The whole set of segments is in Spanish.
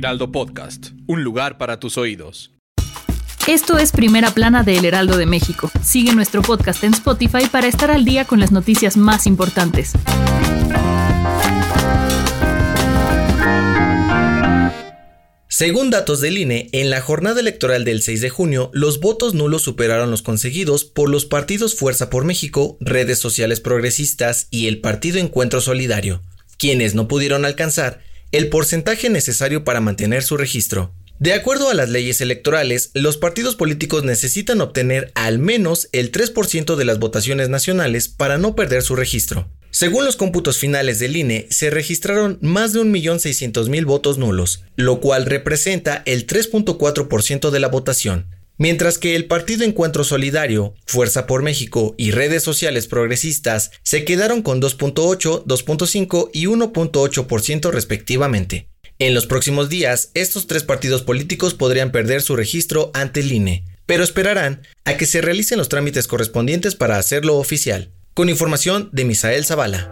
Heraldo Podcast, un lugar para tus oídos. Esto es Primera Plana de El Heraldo de México. Sigue nuestro podcast en Spotify para estar al día con las noticias más importantes. Según datos del INE, en la jornada electoral del 6 de junio, los votos nulos superaron los conseguidos por los partidos Fuerza por México, redes sociales progresistas y el Partido Encuentro Solidario, quienes no pudieron alcanzar el porcentaje necesario para mantener su registro. De acuerdo a las leyes electorales, los partidos políticos necesitan obtener al menos el 3% de las votaciones nacionales para no perder su registro. Según los cómputos finales del INE, se registraron más de 1.600.000 votos nulos, lo cual representa el 3.4% de la votación, mientras que el Partido Encuentro Solidario, Fuerza por México y redes sociales progresistas se quedaron con 2.8, 2.5 y 1.8% respectivamente. En los próximos días, estos tres partidos políticos podrían perder su registro ante el INE, pero esperarán a que se realicen los trámites correspondientes para hacerlo oficial con información de Misael Zavala.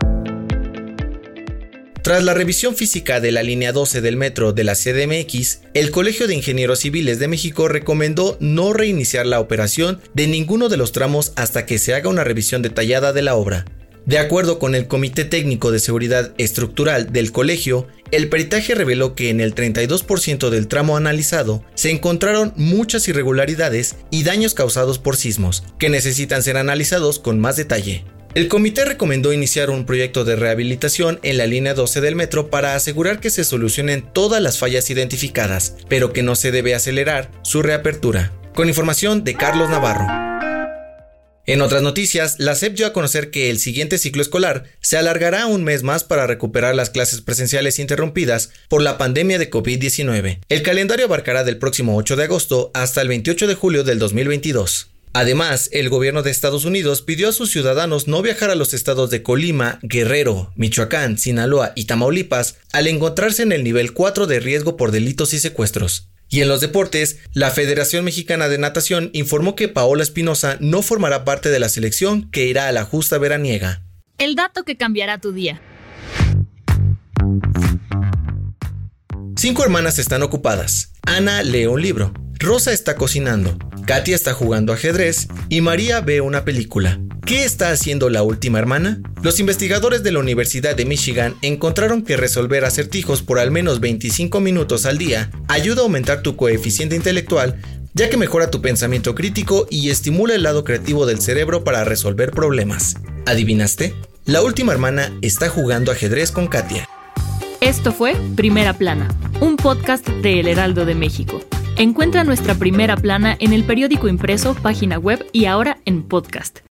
Tras la revisión física de la línea 12 del metro de la CDMX, el Colegio de Ingenieros Civiles de México recomendó no reiniciar la operación de ninguno de los tramos hasta que se haga una revisión detallada de la obra. De acuerdo con el Comité Técnico de Seguridad Estructural del colegio, el peritaje reveló que en el 32% del tramo analizado se encontraron muchas irregularidades y daños causados por sismos, que necesitan ser analizados con más detalle. El comité recomendó iniciar un proyecto de rehabilitación en la línea 12 del metro para asegurar que se solucionen todas las fallas identificadas, pero que no se debe acelerar su reapertura. Con información de Carlos Navarro. En otras noticias, la SEP dio a conocer que el siguiente ciclo escolar se alargará un mes más para recuperar las clases presenciales interrumpidas por la pandemia de COVID-19. El calendario abarcará del próximo 8 de agosto hasta el 28 de julio del 2022. Además, el gobierno de Estados Unidos pidió a sus ciudadanos no viajar a los estados de Colima, Guerrero, Michoacán, Sinaloa y Tamaulipas al encontrarse en el nivel 4 de riesgo por delitos y secuestros. Y en los deportes, la Federación Mexicana de Natación informó que Paola Espinosa no formará parte de la selección que irá a la justa veraniega. El dato que cambiará tu día. Cinco hermanas están ocupadas. Ana lee un libro, Rosa está cocinando, Katia está jugando ajedrez y María ve una película. ¿Qué está haciendo la última hermana? Los investigadores de la Universidad de Michigan encontraron que resolver acertijos por al menos 25 minutos al día ayuda a aumentar tu coeficiente intelectual ya que mejora tu pensamiento crítico y estimula el lado creativo del cerebro para resolver problemas. ¿Adivinaste? La última hermana está jugando ajedrez con Katia. Esto fue Primera Plana, un podcast de El Heraldo de México. Encuentra nuestra primera plana en el periódico impreso, página web y ahora en podcast.